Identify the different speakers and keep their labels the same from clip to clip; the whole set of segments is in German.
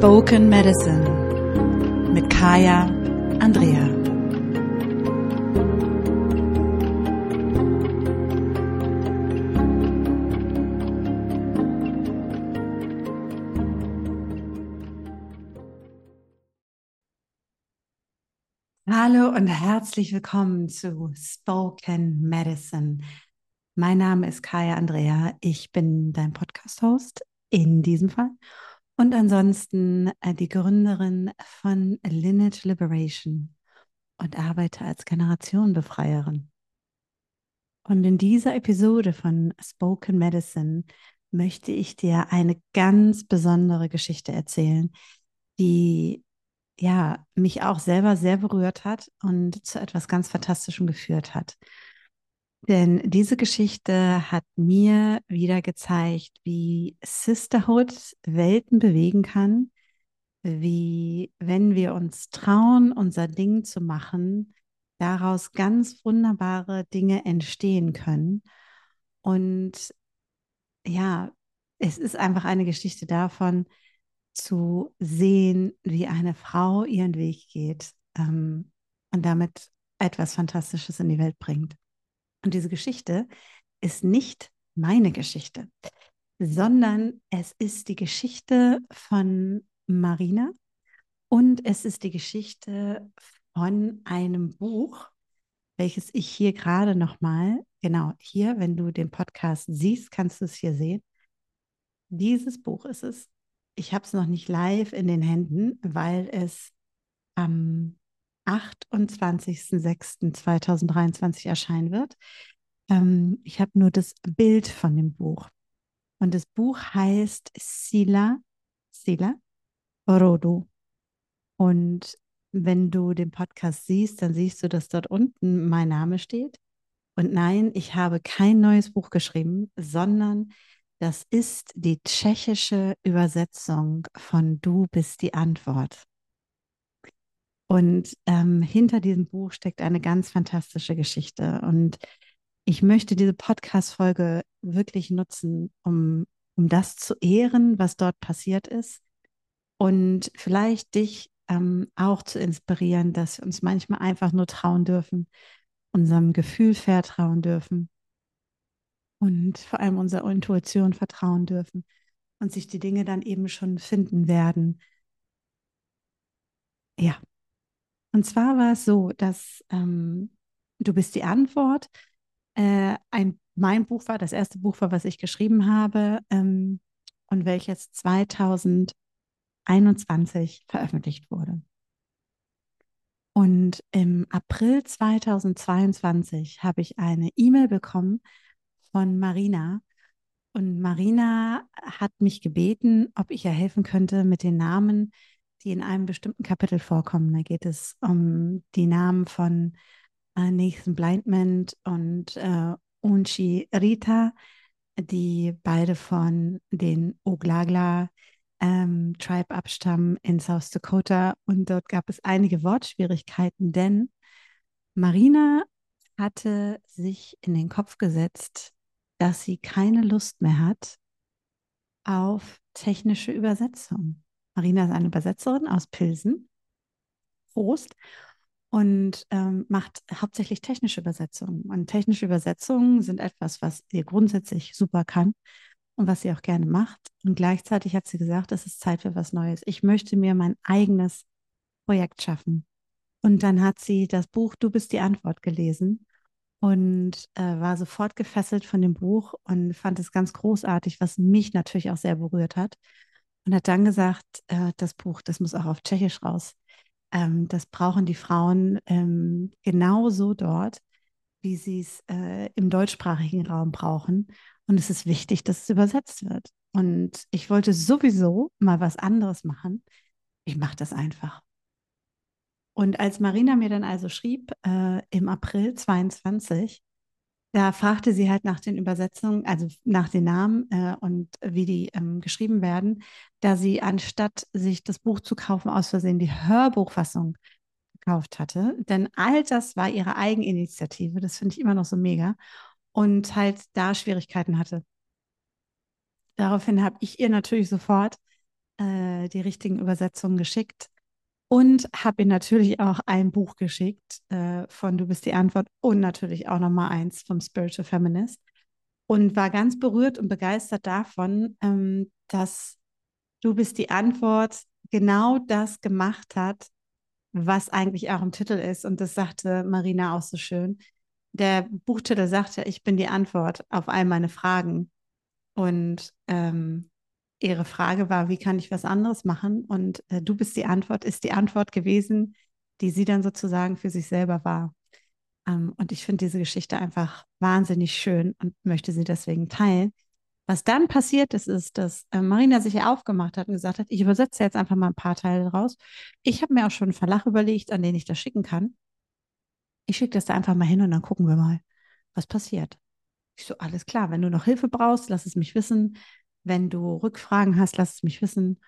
Speaker 1: Spoken Medicine mit Kaya Andrea. Hallo und herzlich willkommen zu Spoken Medicine. Mein Name ist Kaya Andrea. Ich bin dein Podcast-Host in diesem Fall und ansonsten äh, die Gründerin von Lineage Liberation und arbeite als Generationenbefreierin. Und in dieser Episode von Spoken Medicine möchte ich dir eine ganz besondere Geschichte erzählen, die ja mich auch selber sehr berührt hat und zu etwas ganz Fantastischem geführt hat. Denn diese Geschichte hat mir wieder gezeigt, wie Sisterhood Welten bewegen kann, wie wenn wir uns trauen, unser Ding zu machen, daraus ganz wunderbare Dinge entstehen können. Und ja, es ist einfach eine Geschichte davon, zu sehen, wie eine Frau ihren Weg geht ähm, und damit etwas Fantastisches in die Welt bringt. Und diese Geschichte ist nicht meine Geschichte, sondern es ist die Geschichte von Marina und es ist die Geschichte von einem Buch, welches ich hier gerade nochmal, genau hier, wenn du den Podcast siehst, kannst du es hier sehen. Dieses Buch ist es. Ich habe es noch nicht live in den Händen, weil es am 28.06.2023 erscheinen wird. Ähm, ich habe nur das Bild von dem Buch. Und das Buch heißt Sila, Sila Orodu. Und wenn du den Podcast siehst, dann siehst du, dass dort unten mein Name steht. Und nein, ich habe kein neues Buch geschrieben, sondern das ist die tschechische Übersetzung von Du bist die Antwort. Und ähm, hinter diesem Buch steckt eine ganz fantastische Geschichte. Und ich möchte diese Podcast-Folge wirklich nutzen, um, um das zu ehren, was dort passiert ist. Und vielleicht dich ähm, auch zu inspirieren, dass wir uns manchmal einfach nur trauen dürfen, unserem Gefühl vertrauen dürfen und vor allem unserer Intuition vertrauen dürfen und sich die Dinge dann eben schon finden werden. Ja, und zwar war es so, dass ähm, Du bist die Antwort. Äh, ein, mein Buch war, das erste Buch war, was ich geschrieben habe ähm, und welches 2021 veröffentlicht wurde. Und im April 2022 habe ich eine E-Mail bekommen von Marina. Und Marina hat mich gebeten, ob ich ihr helfen könnte mit den Namen die in einem bestimmten Kapitel vorkommen. Da geht es um die Namen von äh, Nathan Blindman und äh, Unchi Rita, die beide von den Oglagla ähm, Tribe abstammen in South Dakota. Und dort gab es einige Wortschwierigkeiten, denn Marina hatte sich in den Kopf gesetzt, dass sie keine Lust mehr hat auf technische Übersetzung. Marina ist eine Übersetzerin aus Pilsen, Prost, und ähm, macht hauptsächlich technische Übersetzungen. Und technische Übersetzungen sind etwas, was sie grundsätzlich super kann und was sie auch gerne macht. Und gleichzeitig hat sie gesagt, es ist Zeit für was Neues. Ich möchte mir mein eigenes Projekt schaffen. Und dann hat sie das Buch Du bist die Antwort gelesen und äh, war sofort gefesselt von dem Buch und fand es ganz großartig, was mich natürlich auch sehr berührt hat und hat dann gesagt, äh, das Buch, das muss auch auf Tschechisch raus. Ähm, das brauchen die Frauen ähm, genauso dort, wie sie es äh, im deutschsprachigen Raum brauchen. Und es ist wichtig, dass es übersetzt wird. Und ich wollte sowieso mal was anderes machen. Ich mache das einfach. Und als Marina mir dann also schrieb, äh, im April 22, da fragte sie halt nach den Übersetzungen, also nach den Namen äh, und wie die ähm, geschrieben werden, da sie anstatt sich das Buch zu kaufen, aus Versehen die Hörbuchfassung gekauft hatte. Denn all das war ihre Eigeninitiative, das finde ich immer noch so mega, und halt da Schwierigkeiten hatte. Daraufhin habe ich ihr natürlich sofort äh, die richtigen Übersetzungen geschickt und habe ihm natürlich auch ein Buch geschickt äh, von Du bist die Antwort und natürlich auch nochmal eins vom Spiritual Feminist und war ganz berührt und begeistert davon, ähm, dass Du bist die Antwort genau das gemacht hat, was eigentlich auch im Titel ist. Und das sagte Marina auch so schön. Der Buchtitel sagte, ich bin die Antwort auf all meine Fragen. Und ähm, ihre Frage war, wie kann ich was anderes machen? Und äh, du bist die Antwort, ist die Antwort gewesen, die sie dann sozusagen für sich selber war. Ähm, und ich finde diese Geschichte einfach wahnsinnig schön und möchte sie deswegen teilen. Was dann passiert ist, ist, dass äh, Marina sich ja aufgemacht hat und gesagt hat, ich übersetze jetzt einfach mal ein paar Teile raus. Ich habe mir auch schon einen Verlag überlegt, an den ich das schicken kann. Ich schicke das da einfach mal hin und dann gucken wir mal, was passiert. Ich so, alles klar, wenn du noch Hilfe brauchst, lass es mich wissen. Wenn du Rückfragen hast, lass es mich wissen.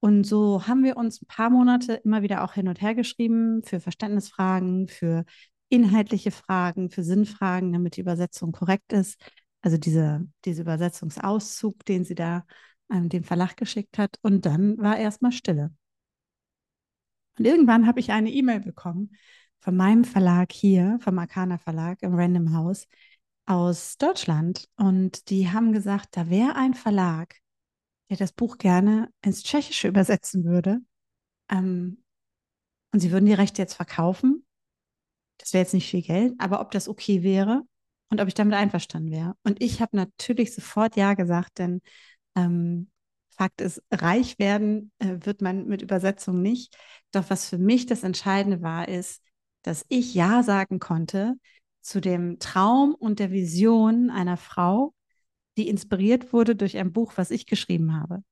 Speaker 1: Und so haben wir uns ein paar Monate immer wieder auch hin und her geschrieben für Verständnisfragen, für inhaltliche Fragen, für Sinnfragen, damit die Übersetzung korrekt ist also diese, diese Übersetzungsauszug, den sie da ähm, dem Verlag geschickt hat. Und dann war erstmal Stille. Und irgendwann habe ich eine E-Mail bekommen von meinem Verlag hier, vom Arcana Verlag im Random House aus Deutschland. Und die haben gesagt, da wäre ein Verlag, der das Buch gerne ins Tschechische übersetzen würde. Ähm, und sie würden die Rechte jetzt verkaufen. Das wäre jetzt nicht viel Geld, aber ob das okay wäre und ob ich damit einverstanden wäre. Und ich habe natürlich sofort Ja gesagt, denn ähm, Fakt ist, reich werden äh, wird man mit Übersetzung nicht. Doch was für mich das Entscheidende war, ist, dass ich Ja sagen konnte zu dem Traum und der Vision einer Frau, die inspiriert wurde durch ein Buch, was ich geschrieben habe.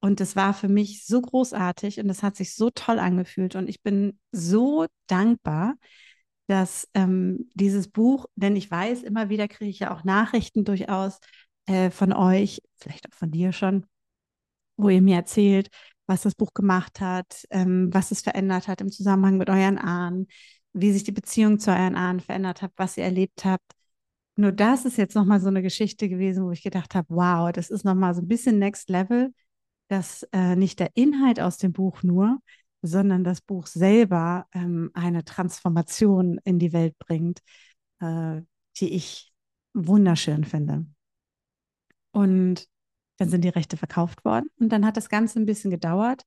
Speaker 1: Und das war für mich so großartig und das hat sich so toll angefühlt. Und ich bin so dankbar, dass ähm, dieses Buch, denn ich weiß, immer wieder kriege ich ja auch Nachrichten durchaus äh, von euch, vielleicht auch von dir schon, wo ihr mir erzählt, was das Buch gemacht hat, ähm, was es verändert hat im Zusammenhang mit euren Ahnen, wie sich die Beziehung zu euren Ahnen verändert hat, was ihr erlebt habt. Nur das ist jetzt nochmal so eine Geschichte gewesen, wo ich gedacht habe, wow, das ist nochmal so ein bisschen Next Level, dass äh, nicht der Inhalt aus dem Buch nur, sondern das Buch selber ähm, eine Transformation in die Welt bringt, äh, die ich wunderschön finde. Und dann sind die Rechte verkauft worden und dann hat das Ganze ein bisschen gedauert,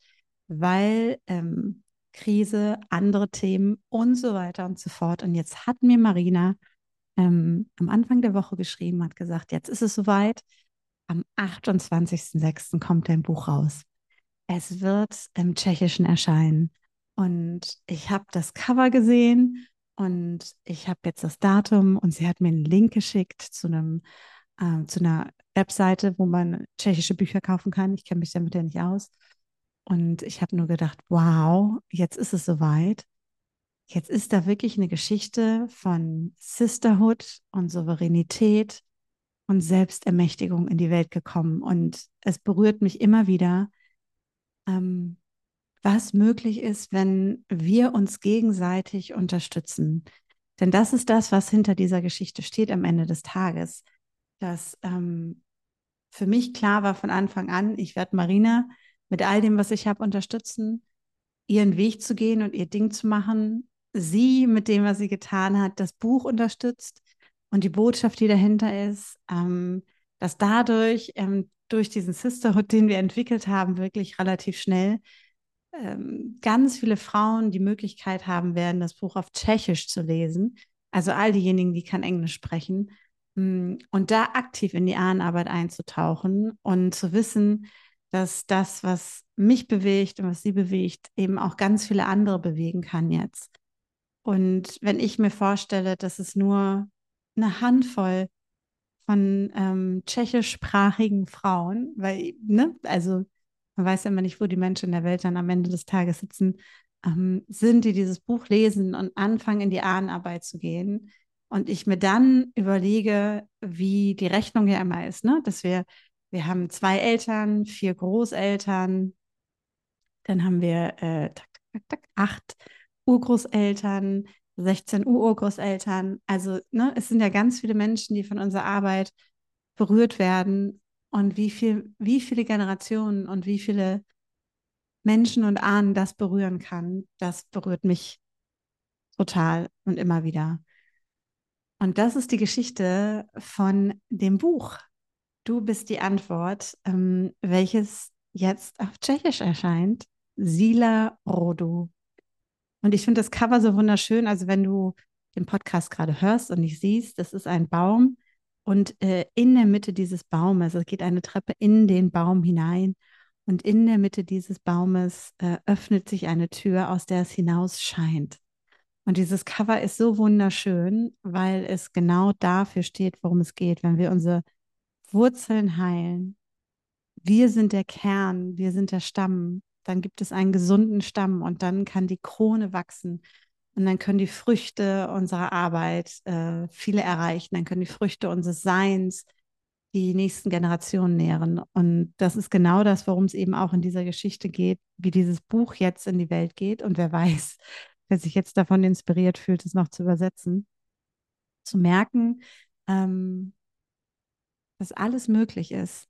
Speaker 1: weil ähm, Krise, andere Themen und so weiter und so fort. Und jetzt hat mir Marina ähm, am Anfang der Woche geschrieben, hat gesagt, jetzt ist es soweit. Am 28.06. kommt dein Buch raus. Es wird im Tschechischen erscheinen. Und ich habe das Cover gesehen und ich habe jetzt das Datum und sie hat mir einen Link geschickt zu einem äh, zu einer Webseite, wo man tschechische Bücher kaufen kann. Ich kenne mich damit ja nicht aus. Und ich habe nur gedacht, wow, jetzt ist es soweit. Jetzt ist da wirklich eine Geschichte von Sisterhood und Souveränität und Selbstermächtigung in die Welt gekommen. Und es berührt mich immer wieder, ähm, was möglich ist, wenn wir uns gegenseitig unterstützen. Denn das ist das, was hinter dieser Geschichte steht am Ende des Tages. Dass ähm, für mich klar war von Anfang an, ich werde Marina mit all dem, was ich habe, unterstützen, ihren Weg zu gehen und ihr Ding zu machen. Sie mit dem, was sie getan hat, das Buch unterstützt und die Botschaft, die dahinter ist, ähm, dass dadurch ähm, durch diesen Sisterhood, den wir entwickelt haben, wirklich relativ schnell ähm, ganz viele Frauen die Möglichkeit haben werden, das Buch auf Tschechisch zu lesen. Also all diejenigen, die kein Englisch sprechen. Mm, und da aktiv in die Ahnenarbeit einzutauchen und zu wissen, dass das, was mich bewegt und was sie bewegt, eben auch ganz viele andere bewegen kann jetzt. Und wenn ich mir vorstelle, dass es nur eine Handvoll von ähm, tschechischsprachigen Frauen, weil, ne, also man weiß ja immer nicht, wo die Menschen in der Welt dann am Ende des Tages sitzen, ähm, sind, die dieses Buch lesen und anfangen, in die Ahnenarbeit zu gehen. Und ich mir dann überlege, wie die Rechnung ja immer ist, ne? dass wir, wir haben zwei Eltern, vier Großeltern, dann haben wir äh, tak, tak, tak, acht Urgroßeltern, 16 Urgroßeltern. Also ne, es sind ja ganz viele Menschen, die von unserer Arbeit berührt werden. Und wie viel, wie viele Generationen und wie viele Menschen und Ahnen das berühren kann, das berührt mich total und immer wieder. Und das ist die Geschichte von dem Buch. Du bist die Antwort, ähm, welches jetzt auf Tschechisch erscheint. Sila Rodu. Und ich finde das Cover so wunderschön. Also wenn du den Podcast gerade hörst und nicht siehst, das ist ein Baum und äh, in der Mitte dieses Baumes, es geht eine Treppe in den Baum hinein und in der Mitte dieses Baumes äh, öffnet sich eine Tür, aus der es hinaus scheint. Und dieses Cover ist so wunderschön, weil es genau dafür steht, worum es geht, wenn wir unsere Wurzeln heilen. Wir sind der Kern, wir sind der Stamm. Dann gibt es einen gesunden Stamm und dann kann die Krone wachsen und dann können die Früchte unserer Arbeit äh, viele erreichen. Dann können die Früchte unseres Seins die nächsten Generationen nähren. Und das ist genau das, worum es eben auch in dieser Geschichte geht, wie dieses Buch jetzt in die Welt geht. Und wer weiß, wer sich jetzt davon inspiriert fühlt, es noch zu übersetzen, zu merken, ähm, dass alles möglich ist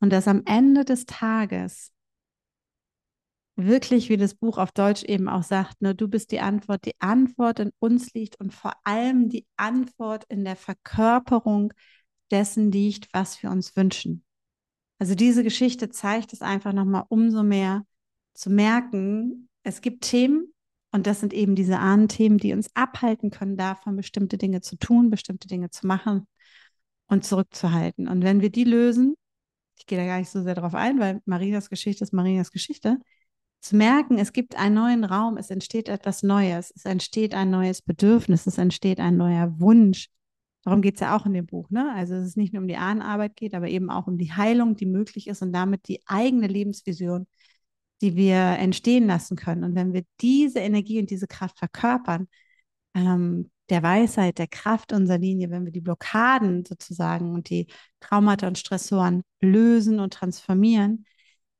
Speaker 1: und dass am Ende des Tages wirklich, wie das Buch auf Deutsch eben auch sagt, ne, du bist die Antwort, die Antwort in uns liegt und vor allem die Antwort in der Verkörperung dessen liegt, was wir uns wünschen. Also diese Geschichte zeigt es einfach nochmal umso mehr zu merken, es gibt Themen, und das sind eben diese Ahnenthemen, die uns abhalten können, davon bestimmte Dinge zu tun, bestimmte Dinge zu machen und zurückzuhalten. Und wenn wir die lösen, ich gehe da gar nicht so sehr darauf ein, weil Marinas Geschichte ist Marinas Geschichte, zu merken, es gibt einen neuen Raum, es entsteht etwas Neues, es entsteht ein neues Bedürfnis, es entsteht ein neuer Wunsch. Darum geht es ja auch in dem Buch. Ne? Also es ist nicht nur um die Ahnenarbeit geht, aber eben auch um die Heilung, die möglich ist und damit die eigene Lebensvision, die wir entstehen lassen können. Und wenn wir diese Energie und diese Kraft verkörpern, ähm, der Weisheit, der Kraft unserer Linie, wenn wir die Blockaden sozusagen und die Traumata und Stressoren lösen und transformieren,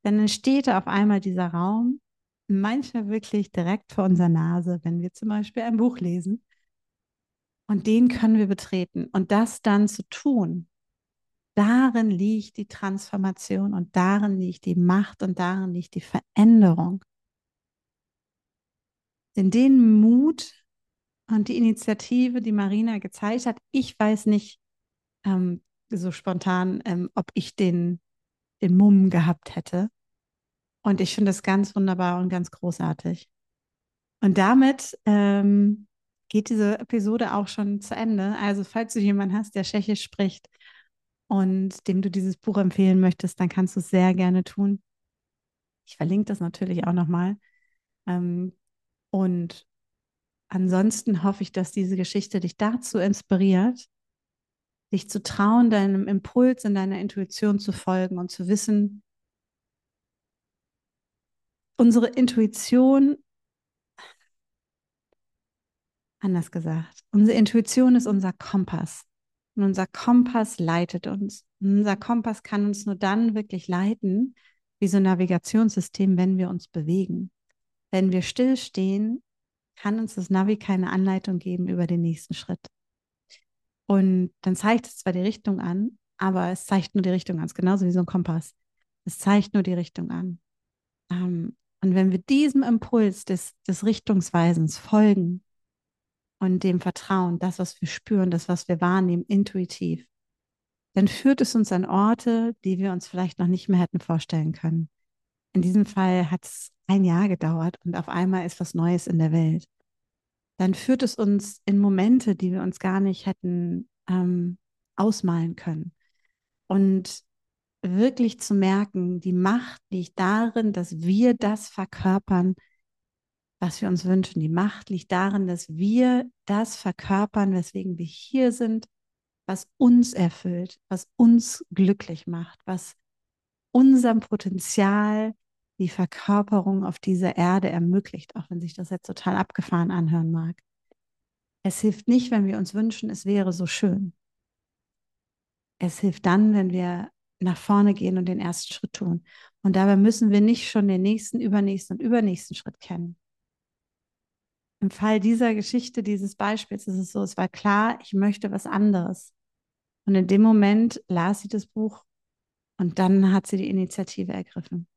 Speaker 1: dann entsteht auf einmal dieser Raum, manchmal wirklich direkt vor unserer Nase, wenn wir zum Beispiel ein Buch lesen. Und den können wir betreten. Und das dann zu tun, darin liegt die Transformation und darin liegt die Macht und darin liegt die Veränderung. In den Mut und die Initiative, die Marina gezeigt hat, ich weiß nicht ähm, so spontan, ähm, ob ich den, den Mumm gehabt hätte. Und ich finde das ganz wunderbar und ganz großartig. Und damit ähm, geht diese Episode auch schon zu Ende. Also falls du jemanden hast, der Tschechisch spricht, und dem du dieses Buch empfehlen möchtest, dann kannst du es sehr gerne tun. Ich verlinke das natürlich auch nochmal. Ähm, und ansonsten hoffe ich, dass diese Geschichte dich dazu inspiriert, dich zu trauen, deinem Impuls und deiner Intuition zu folgen und zu wissen, unsere Intuition, anders gesagt, unsere Intuition ist unser Kompass. Und unser Kompass leitet uns. Und unser Kompass kann uns nur dann wirklich leiten, wie so ein Navigationssystem, wenn wir uns bewegen. Wenn wir stillstehen, kann uns das Navi keine Anleitung geben über den nächsten Schritt. Und dann zeigt es zwar die Richtung an, aber es zeigt nur die Richtung an. Es ist genauso wie so ein Kompass. Es zeigt nur die Richtung an. Ähm, und wenn wir diesem Impuls des, des Richtungsweisens folgen, und dem Vertrauen, das, was wir spüren, das, was wir wahrnehmen, intuitiv, dann führt es uns an Orte, die wir uns vielleicht noch nicht mehr hätten vorstellen können. In diesem Fall hat es ein Jahr gedauert und auf einmal ist was Neues in der Welt. Dann führt es uns in Momente, die wir uns gar nicht hätten ähm, ausmalen können. Und wirklich zu merken, die Macht liegt darin, dass wir das verkörpern, was wir uns wünschen. Die Macht liegt darin, dass wir das verkörpern, weswegen wir hier sind, was uns erfüllt, was uns glücklich macht, was unserem Potenzial die Verkörperung auf dieser Erde ermöglicht, auch wenn sich das jetzt total abgefahren anhören mag. Es hilft nicht, wenn wir uns wünschen, es wäre so schön. Es hilft dann, wenn wir nach vorne gehen und den ersten Schritt tun. Und dabei müssen wir nicht schon den nächsten, übernächsten und übernächsten Schritt kennen. Im Fall dieser Geschichte, dieses Beispiels, ist es so, es war klar, ich möchte was anderes. Und in dem Moment las sie das Buch und dann hat sie die Initiative ergriffen.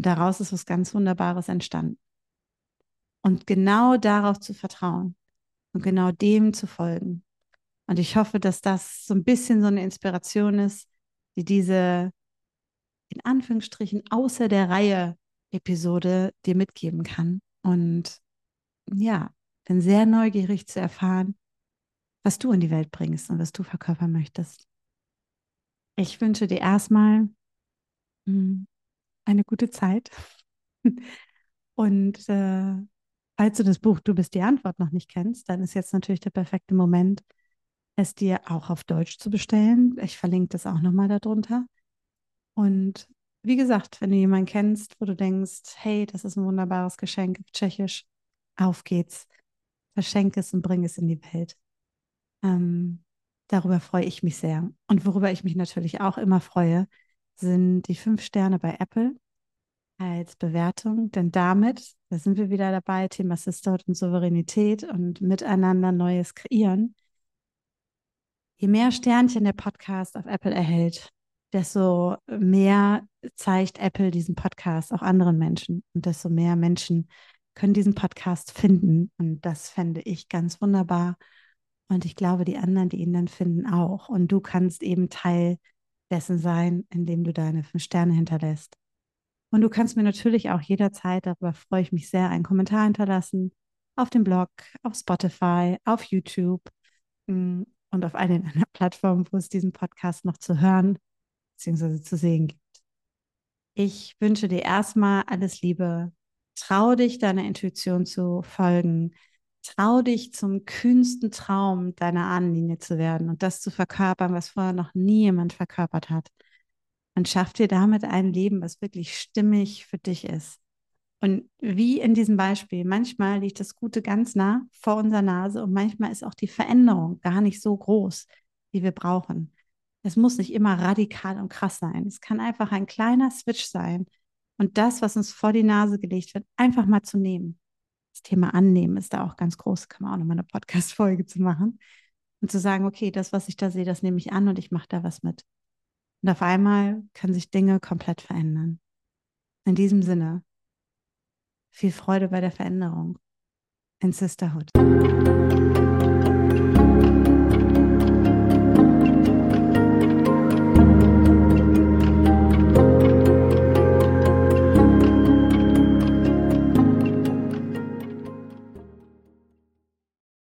Speaker 1: Und daraus ist was ganz Wunderbares entstanden. Und genau darauf zu vertrauen und genau dem zu folgen. Und ich hoffe, dass das so ein bisschen so eine Inspiration ist, die diese in Anführungsstrichen außer der Reihe Episode dir mitgeben kann. Und ja, bin sehr neugierig zu erfahren, was du in die Welt bringst und was du verkörpern möchtest. Ich wünsche dir erstmal hm, eine gute Zeit. Und äh, falls du das Buch Du bist die Antwort noch nicht kennst, dann ist jetzt natürlich der perfekte Moment, es dir auch auf Deutsch zu bestellen. Ich verlinke das auch nochmal darunter. Und wie gesagt, wenn du jemanden kennst, wo du denkst, hey, das ist ein wunderbares Geschenk auf Tschechisch, auf geht's. Verschenke es und bring es in die Welt. Ähm, darüber freue ich mich sehr. Und worüber ich mich natürlich auch immer freue, sind die fünf Sterne bei Apple als Bewertung. Denn damit, da sind wir wieder dabei, Thema Sisterhood und Souveränität und miteinander Neues kreieren. Je mehr Sternchen der Podcast auf Apple erhält, desto mehr zeigt Apple diesen Podcast auch anderen Menschen und desto mehr Menschen können diesen Podcast finden. Und das fände ich ganz wunderbar. Und ich glaube, die anderen, die ihn dann finden, auch. Und du kannst eben Teil dessen sein, indem du deine fünf Sterne hinterlässt. Und du kannst mir natürlich auch jederzeit, darüber freue ich mich sehr, einen Kommentar hinterlassen auf dem Blog, auf Spotify, auf YouTube mm, und auf allen anderen Plattformen, wo es diesen Podcast noch zu hören bzw. zu sehen gibt. Ich wünsche dir erstmal alles Liebe. Trau dich, deiner Intuition zu folgen. Trau dich zum kühnsten Traum deiner Ahnenlinie zu werden und das zu verkörpern, was vorher noch nie jemand verkörpert hat. Und schaff dir damit ein Leben, was wirklich stimmig für dich ist. Und wie in diesem Beispiel, manchmal liegt das Gute ganz nah vor unserer Nase und manchmal ist auch die Veränderung gar nicht so groß, wie wir brauchen. Es muss nicht immer radikal und krass sein. Es kann einfach ein kleiner Switch sein und das, was uns vor die Nase gelegt wird, einfach mal zu nehmen. Das Thema Annehmen ist da auch ganz groß, kann man auch nochmal eine Podcast-Folge zu machen. Und zu sagen, okay, das, was ich da sehe, das nehme ich an und ich mache da was mit. Und auf einmal können sich Dinge komplett verändern. In diesem Sinne, viel Freude bei der Veränderung in Sisterhood.